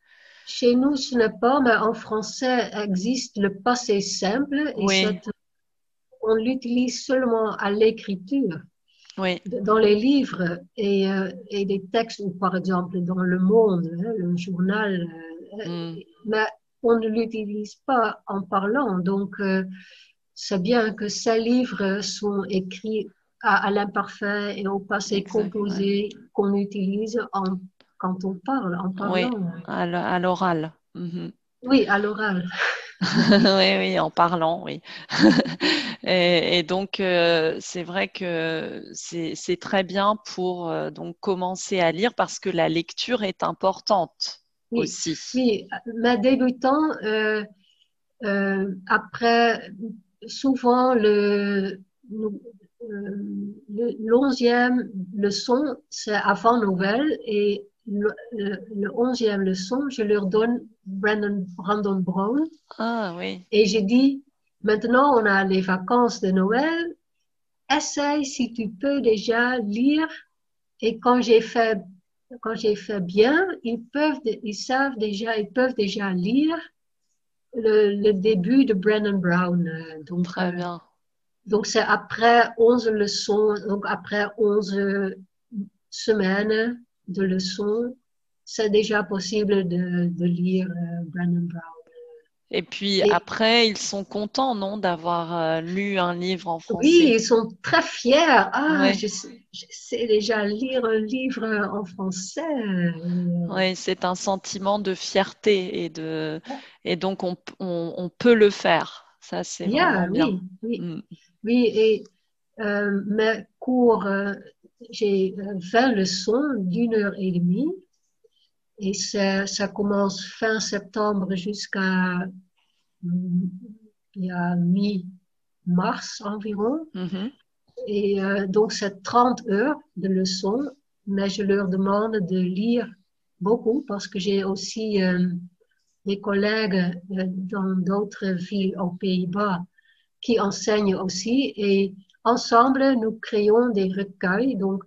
Chez nous, ce n'est pas, mais en français existe le passé simple et on l'utilise seulement à l'écriture. Oui. Dans les livres et, euh, et, des textes, ou par exemple dans Le Monde, hein, le journal, euh, mm. mais on ne l'utilise pas en parlant. Donc, euh, c'est bien que ces livres sont écrits à, l'imparfait et au passé composé qu'on utilise en quand on parle, en parlant. Oui, à l'oral. Mhm. Oui, à l'oral. oui, oui, en parlant, oui. et, donc, euh, c'est vrai que c'est très bien pour euh, donc commencer à lire parce que la lecture est importante aussi. Oui, mais débutant, euh, après, souvent, le, l'onzième leçon, c'est avant Noël et le, onzième leçon, je leur donne Brandon, Brandon Brown. Ah oui. Et j'ai dit, maintenant on a les vacances de Noël, essaye si tu peux déjà lire. Et quand j'ai fait, quand j'ai fait bien, ils peuvent, ils savent déjà, ils peuvent déjà lire le, début de Brandon Brown. Donc, Très bien. Donc c'est après 11 leçons, donc après 11 semaines de leçons, c'est déjà possible de, lire euh, Brandon Brown. Et puis après, ils sont contents, non, d'avoir euh, lu un livre en français? Oui, ils sont très fiers. Ah, je, sais, déjà lire un livre en français. Oui, c'est un sentiment de fierté et de et donc on, on, peut le faire. Ça, c'est vraiment bien. Oui, mm. oui. et euh, mes cours j'ai 20 leçons d'une heure et demie. Et ça, ça commence fin septembre jusqu'à mi-mars environ. Mm-hmm. Et euh, donc, c'est 30 heures de leçons. mais je leur demande de lire beaucoup parce que j'ai aussi euh, des collègues euh, dans d'autres villes aux Pays-Bas qui enseignent aussi et ensemble nous créons des recueils. Donc,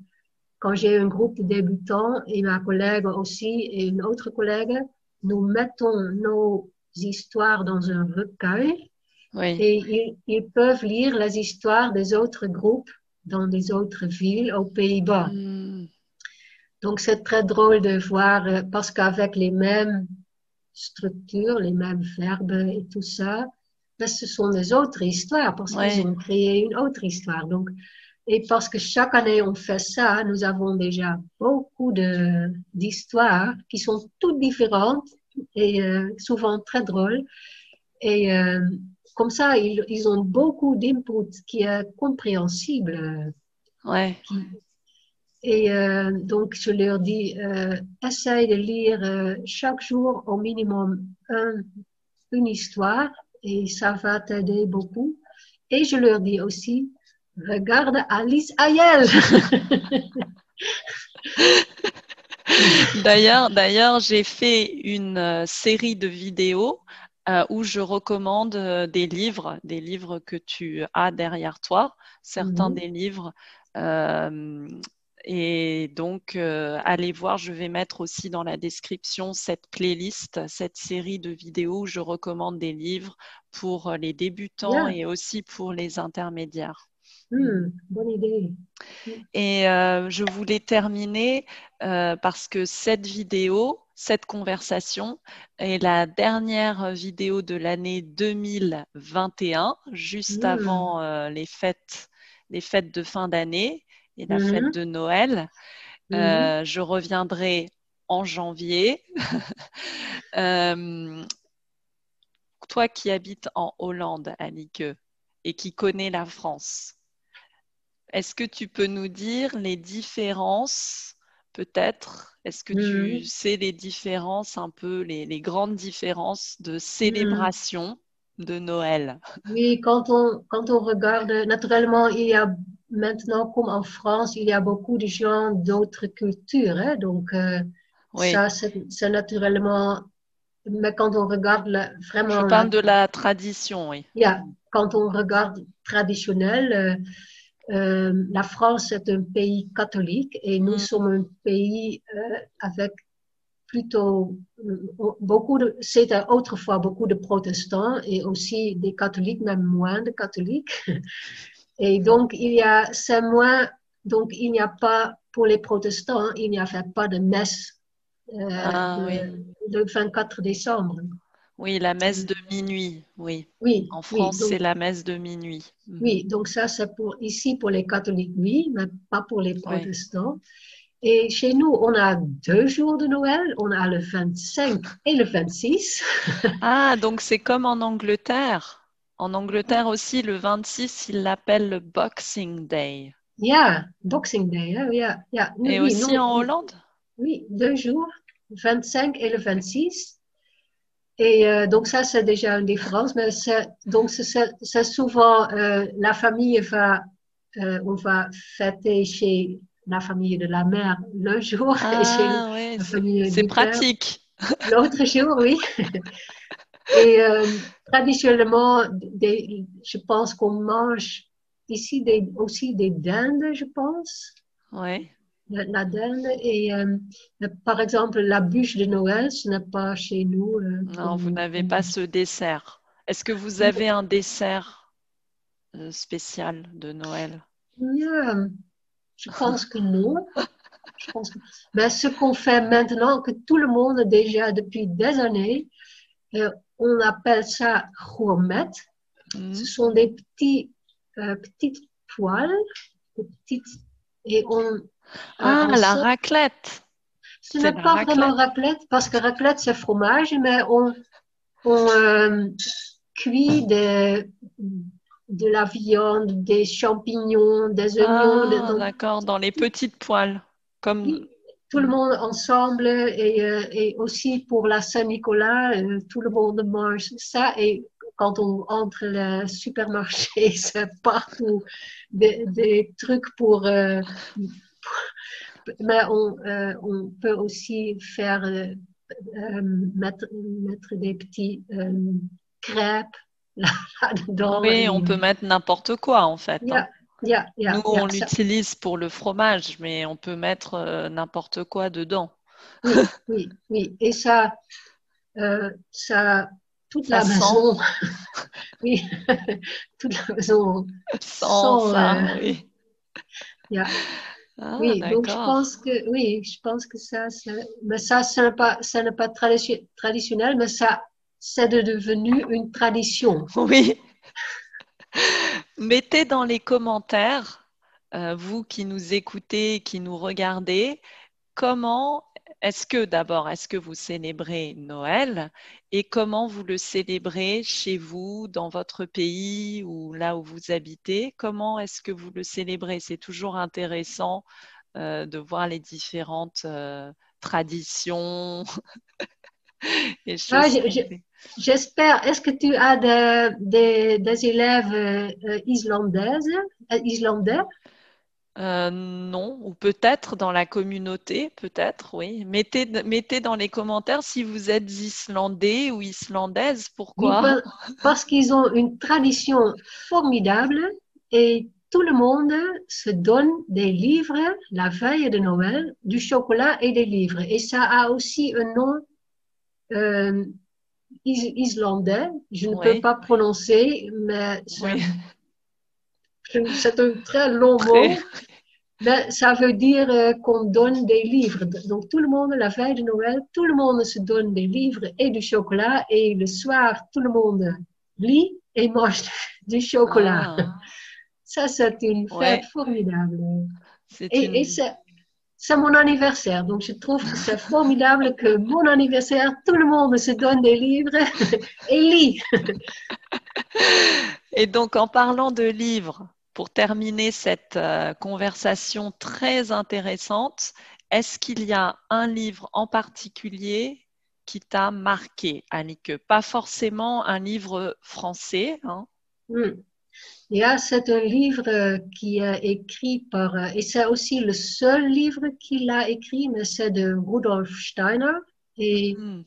quand j'ai un groupe de débutants et ma collègue aussi et une autre collègue, nous mettons nos histoires dans un recueil et ils, peuvent lire les histoires des autres groupes dans des autres villes aux Pays-Bas. Hmm. Donc c'est très drôle de voir euh, parce qu'avec les mêmes structures, les mêmes verbes et tout ça, ben, ce sont des autres histoires parce qu'ils ont créé une autre histoire. Donc, et parce que chaque année on fait ça, nous avons déjà beaucoup d'histoires qui sont toutes différentes et euh, souvent très drôles. Et euh, comme ça, ils, ils ont beaucoup d'input qui est compréhensible. Ouais. Et euh, donc, je leur dis, essaye de lire chaque jour au minimum un, une histoire et ça va t'aider beaucoup. Et je leur dis aussi, regarde Alice Ayel. d'ailleurs, d'ailleurs, j'ai fait une euh, série de vidéos euh, où je recommande euh, des livres, des livres que tu as derrière toi, certains mhm. des livres et donc, euh, allez voir, je vais mettre aussi dans la description cette playlist, cette série de vidéos où je recommande des livres pour les débutants et aussi pour les intermédiaires. Hmm, bonne idée. Et euh, je voulais terminer euh, parce que cette vidéo, cette conversation est la dernière vidéo de l'année 2021, juste hmm. avant les fêtes, les fêtes de fin d'année et la fête mhm. de Noël. Mhm. Euh, je reviendrai en janvier. Euh, toi qui habites en Hollande, Annick, et qui connais la France, est-ce que tu peux nous dire les différences, peut-être? Est-ce que tu mhm. sais les différences, un peu les, les grandes différences de célébration de Noël? Oui, quand on, quand on regarde, naturellement, il y a maintenant, comme en France, il y a beaucoup de gens d'autres cultures. Hein, donc, euh, ça, c'est naturellement. Mais quand on regarde vraiment. Je parle de la tradition, oui. Yeah, quand on regarde traditionnel, euh, euh, la France est un pays catholique et nous mm. sommes un pays avec plutôt beaucoup de, c'était autrefois beaucoup de protestants et aussi des catholiques, même moins de catholiques. Et donc, il y a, c'est moins, donc il n'y a pas, pour les protestants, il n'y a pas de messe euh, ah, le, 24 décembre. Oui, la messe de minuit, oui. Oui. En France, c'est la messe de minuit. Mhm. Oui, donc ça, c'est pour ici pour les catholiques, oui, mais pas pour les protestants. Et chez nous, on a deux jours de Noël. On a le 25 et le 26. ah, donc c'est comme en Angleterre. En Angleterre aussi, le 26, ils l'appellent le Boxing Day. Yeah, Boxing Day, hein, yeah, yeah. Et aussi en Hollande? Oui, deux jours, le 25 et le 26. Et euh, donc ça, c'est déjà une différence. Mais donc c'est souvent, euh, la famille va, euh, on va fêter chez la famille de la mère le jour ah, et chez ouais, la famille C'est pratique. L'autre jour, oui. Et euh, traditionnellement, des, je pense qu'on mange ici des, aussi des dindes, je pense. Oui. La, dinde. Et euh, par exemple, la bûche de Noël, ce n'est pas chez nous. Euh, non, vous n'avez pas ce dessert. Est-ce que vous avez un dessert spécial de Noël? Je pense que non. Je pense que... Mais ce qu'on fait maintenant, que tout le monde déjà depuis des années, on appelle ça gourmet. Mm. Ce sont des petits, euh, petites poils, petites, et on. Euh, ah, la raclette. Ce n'est pas vraiment raclette parce que raclette c'est fromage, mais on, on euh, cuit de, de la viande, des champignons, des oignons. Ah, d'accord, dans les petites poils. Comme tout le monde ensemble et, euh, et aussi pour la Saint-Nicolas, euh, tout le monde mange ça et quand on entre le supermarché, c'est partout des, des, trucs pour, euh, mais on, euh, on peut aussi faire euh, euh, mettre, mettre des petits euh, crêpes là-dedans. Oui, Et, on peut mettre n'importe quoi en fait. hein. Yeah, yeah, yeah, Nous, yeah, on ça- l'utilise pour le fromage, mais on peut mettre euh, n'importe quoi dedans. oui, oui, oui. Et ça, euh, ça, toute Ça la sent. maison, oui, toute la maison, Sans ça, euh, oui. Ah, Oui, donc je pense que oui, je pense que ça, ça mais ça, ce n'est pas, ça n'est pas tradition- traditionnel, mais ça, c'est de- devenu une tradition. Oui. Mettez dans les commentaires, euh, vous qui nous écoutez, qui nous regardez, comment est-ce que d'abord, est-ce que vous célébrez Noël et comment vous le célébrez chez vous, dans votre pays ou là où vous habitez? Comment est-ce que vous le célébrez? C'est toujours intéressant euh, de voir les différentes euh, traditions Ah. J'espère, est-ce que tu as des, des, des élèves euh, islandaises, euh, islandais? Euh, non, ou peut-être dans la communauté, peut-être, oui. Mettez, mettez dans les commentaires si vous êtes islandais ou islandaise, pourquoi? pa- parce qu'ils ont une tradition formidable et tout le monde se donne des livres la veille de Noël, du chocolat et des livres. Et ça a aussi un nom euh, is- islandais. Je ne Oui. peux pas prononcer, mais c'est Oui, c'est un très long mot. Ben, ça veut dire euh, qu'on donne des livres. Donc, tout le monde, la veille de Noël, tout le monde se donne des livres et du chocolat. Et le soir, tout le monde lit et mange du chocolat. Ah, Ça, c'est une fête Ouais. formidable. Et, une- et c'est, c'est mon anniversaire. Donc, je trouve que c'est formidable que mon anniversaire, tout le monde se donne des livres et lit. Et donc, en parlant de livres, pour terminer cette euh, conversation très intéressante, est-ce qu'il y a un livre en particulier qui t'a marqué, Annick? Pas forcément un livre français, hein? Hmm. Yeah, c'est un livre qui est écrit par, et c'est aussi le seul livre qu'il a écrit, mais c'est de Rudolf Steiner. Et Hmm.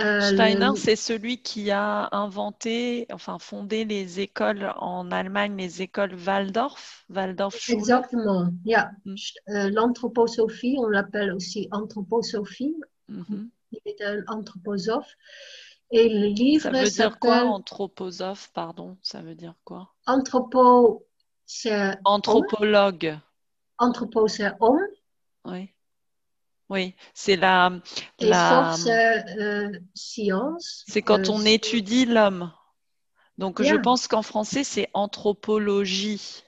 euh, Steiner, le- c'est celui qui a inventé, enfin fondé les écoles en Allemagne, les écoles Waldorf, Waldorfschule. exactement, yeah. Hmm. Euh, L'anthroposophie, on l'appelle aussi anthroposophie. Mhm. Il est un anthroposophe. Et le livre Ça veut dire quoi, anthroposophe, pardon, ça veut dire quoi? Anthropo, c'est Anthropologue, anthropo, c'est homme, oui. Oui, c'est la, et la, c'est euh, science. c'est quand Euh, on étudie l'homme. Donc, je pense qu'en français, c'est anthropologie.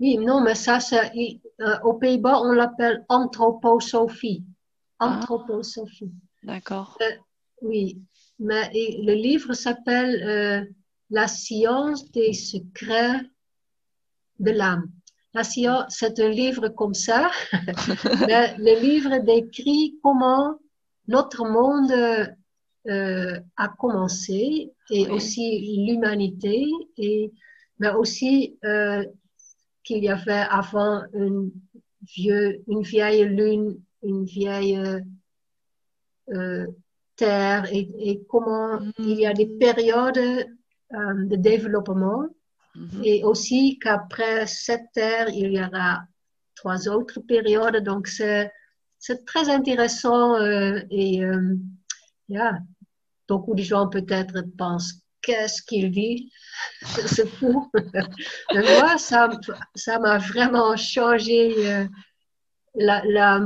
Oui, non, mais ça, c'est, euh, aux Pays-Bas, on l'appelle anthroposophie. Ah. Anthroposophie. D'accord. Oui, mais et le livre s'appelle La science des secrets de l'âme. La science, c'est un livre comme ça, mais le livre décrit comment notre monde euh, a commencé et Oui. aussi l'humanité, et, mais aussi euh, qu'il y avait avant une, vieux, une vieille lune, une vieille euh, terre et, et comment Mm. il y a des périodes euh, de développement Mhm. et aussi qu'après cette terre, il y aura trois autres périodes. Donc, c'est, c'est très intéressant euh, et euh, yeah. beaucoup de gens peut-être pensent qu'est-ce qu'il dit, c'est fou. Mais moi, ça, ça m'a vraiment changé euh, la, la,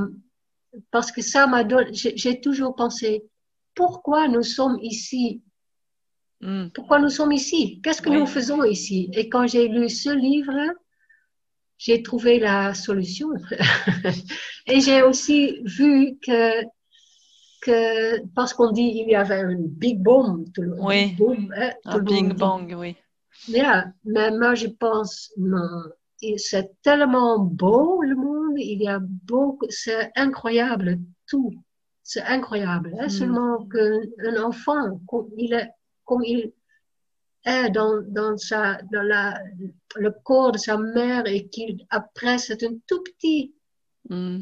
parce que ça m'a donné, j'ai toujours pensé, pourquoi nous sommes ici Mm. pourquoi nous sommes ici? Qu'est-ce que Oui. nous faisons ici? Et quand j'ai lu ce livre, j'ai trouvé la solution. Et j'ai aussi vu que, que parce qu'on dit il y avait un big boom, tout le, Oui. big boom, hein, tout Un le monde Big dit. Bang, oui. Yeah, mais moi je pense non. C'est tellement beau le monde, il y a beaucoup, c'est incroyable tout, c'est incroyable. Hein? Mm. Seulement qu'un enfant, il est, comme il est dans, dans sa, dans la, le corps de sa mère et qu'il après c'est un tout petit, Mm.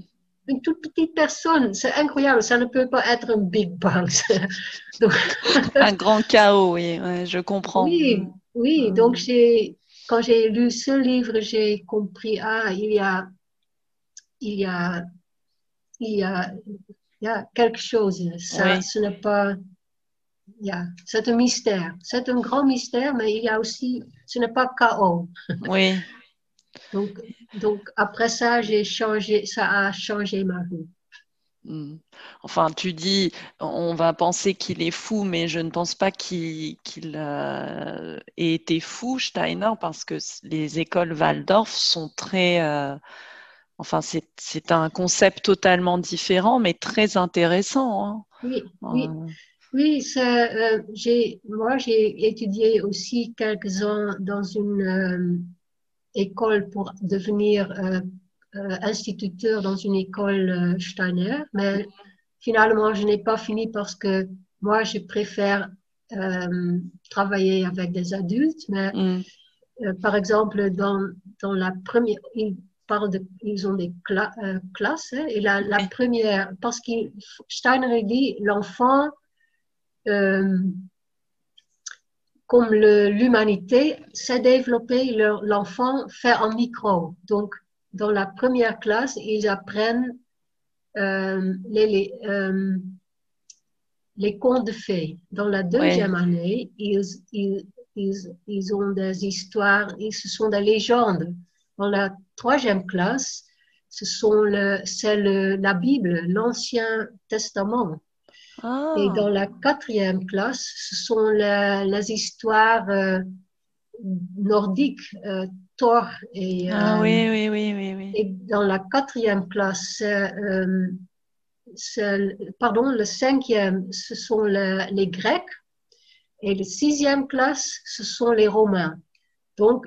une toute petite personne. C'est incroyable. Ça ne peut pas être un Big Bang. un grand chaos, oui, je comprends. Oui, oui. Donc, quand j'ai lu ce livre, j'ai compris, ah, il y a, il y a, il y a, il y a quelque chose. Ça, ce n'est pas, c'est un mystère. C'est un grand mystère, mais il y a aussi, ce n'est pas chaos. Oui. donc, donc, après ça, j'ai changé, ça a changé ma vie. Hmm. Enfin, tu dis, on va penser qu'il est fou, mais je ne pense pas qu'il euh, ait été fou, Steiner, parce que les écoles Waldorf sont très... Euh, enfin, c'est un concept totalement différent, mais très intéressant. Hein. Oui, oui. Euh, oui, euh, moi j'ai étudié aussi quelques ans dans une euh, école pour devenir euh, instituteur dans une école Steiner, mais finalement je n'ai pas fini parce que moi je préfère travailler avec des adultes, mais mm. par exemple dans, dans la première, ils parlent de, ils ont des classes hein, et la, la première, parce que Steiner dit l'enfant euh, comme l'humanité s'est développée, l'enfant fait en micro. Donc, dans la première classe, ils apprennent euh, les, euh, les, contes de fées. Dans la deuxième année, ils, ils, ils, ont des histoires, ce sont des légendes. Dans la troisième classe, ce sont c'est la Bible, l'Ancien Testament. Ah. Et dans la quatrième classe, ce sont les, histoires euh, nordiques, euh, Thor et. Ah oui, oui, oui, oui, oui. Et dans la quatrième classe, euh, pardon, le cinquième, ce sont les Grecs. Et la sixième classe, ce sont les Romains. Donc,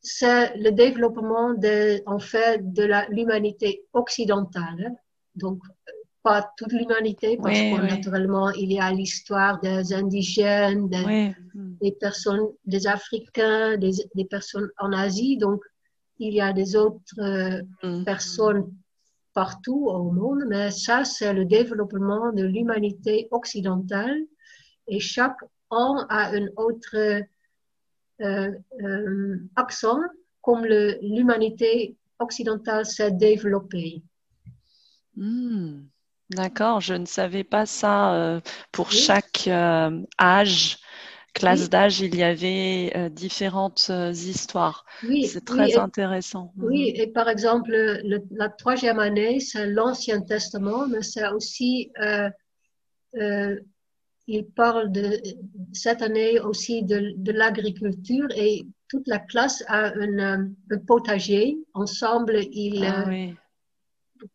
c'est le développement de, en fait, de l'humanité occidentale. Donc, pas toute l'humanité, parce que naturellement, il y a l'histoire des indigènes, des, personnes, des Africains, des, personnes en Asie. Donc, il y a des autres euh, mm. personnes partout au monde, mais ça, c'est le développement de l'humanité occidentale. Et chaque an a un autre euh, euh, accent, comme l'humanité occidentale s'est développée. Mm. D'accord, je ne savais pas ça. Euh, pour chaque euh, âge, classe d'âge, il y avait euh, différentes histoires. Oui, c'est très intéressant. Oui, mhm. et par exemple, la troisième année, c'est l'Ancien Testament, mais c'est aussi, il parle de cette année aussi de, l'agriculture et toute la classe a un, potager. Ensemble, ils, ah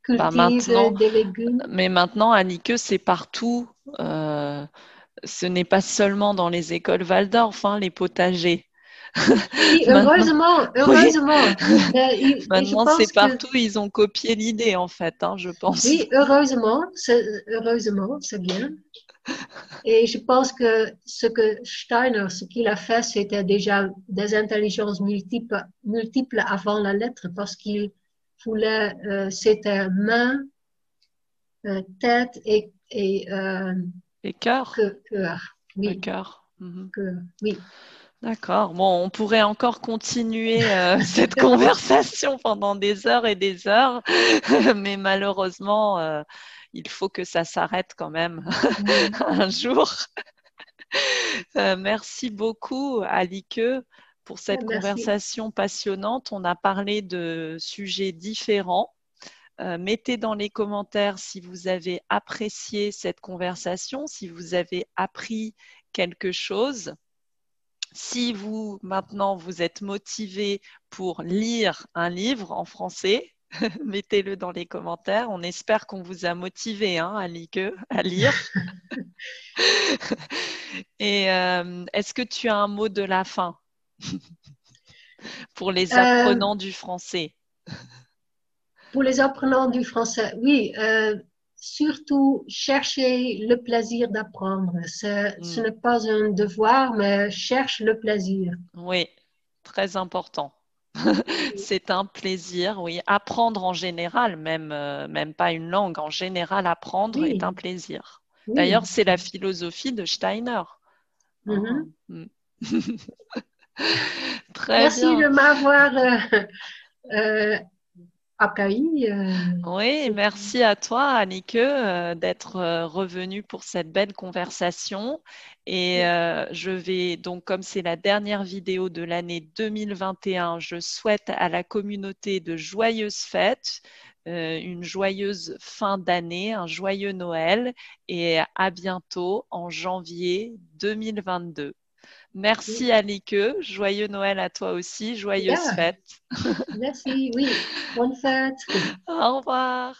bah, maintenant, des légumes. Mais maintenant, Annick, c'est partout. Euh, ce n'est pas seulement dans les écoles Waldorf, hein, les potagers. Oui, heureusement, heureusement. Maintenant, c'est partout, ils ont copié l'idée, en fait, hein, je pense. Oui, heureusement, heureusement, c'est bien. Et je pense que ce que Steiner, ce qu'il a fait, c'était déjà des intelligences multiples, multiples avant la lettre, parce qu'il voulait, euh, c'était main, euh, tête et, et, euh, et cœur. Cœur, oui. cœur. Mhm. Oui. D'accord. Bon, on pourrait encore continuer cette conversation pendant des heures et des heures, mais malheureusement, il faut que ça s'arrête quand même un jour. merci beaucoup, Alike pour cette conversation passionnante. On a parlé de sujets différents. Euh, mettez dans les commentaires si vous avez apprécié cette conversation, si vous avez appris quelque chose. Si vous, maintenant, vous êtes motivé pour lire un livre en français, mettez-le dans les commentaires. On espère qu'on vous a motivé hein, à, lire. Et euh, est-ce que tu as un mot de la fin? pour les apprenants du français Pour les apprenants du français, oui. Euh, surtout, chercher le plaisir d'apprendre. Ce hmm. n'est pas un devoir, mais cherche le plaisir. Oui, très important. C'est un plaisir, oui. Apprendre en général, même, euh, même pas une langue, en général, apprendre Oui. est un plaisir. Oui. D'ailleurs, c'est la philosophie de Steiner. Mhm. Mm. Très Merci bien. de m'avoir euh, euh, accueilli. euh, Oui, merci à toi, Annike, euh, d'être revenue pour cette belle conversation. Et euh, je vais, donc, comme c'est la dernière vidéo de l'année 2021, je souhaite à la communauté de joyeuses fêtes, euh, une joyeuse fin d'année, un joyeux Noël et à bientôt en janvier 2022. Merci, Annike. Joyeux Noël à toi aussi. Joyeuses Yeah. fêtes. merci, oui. Bonne fête. Au revoir.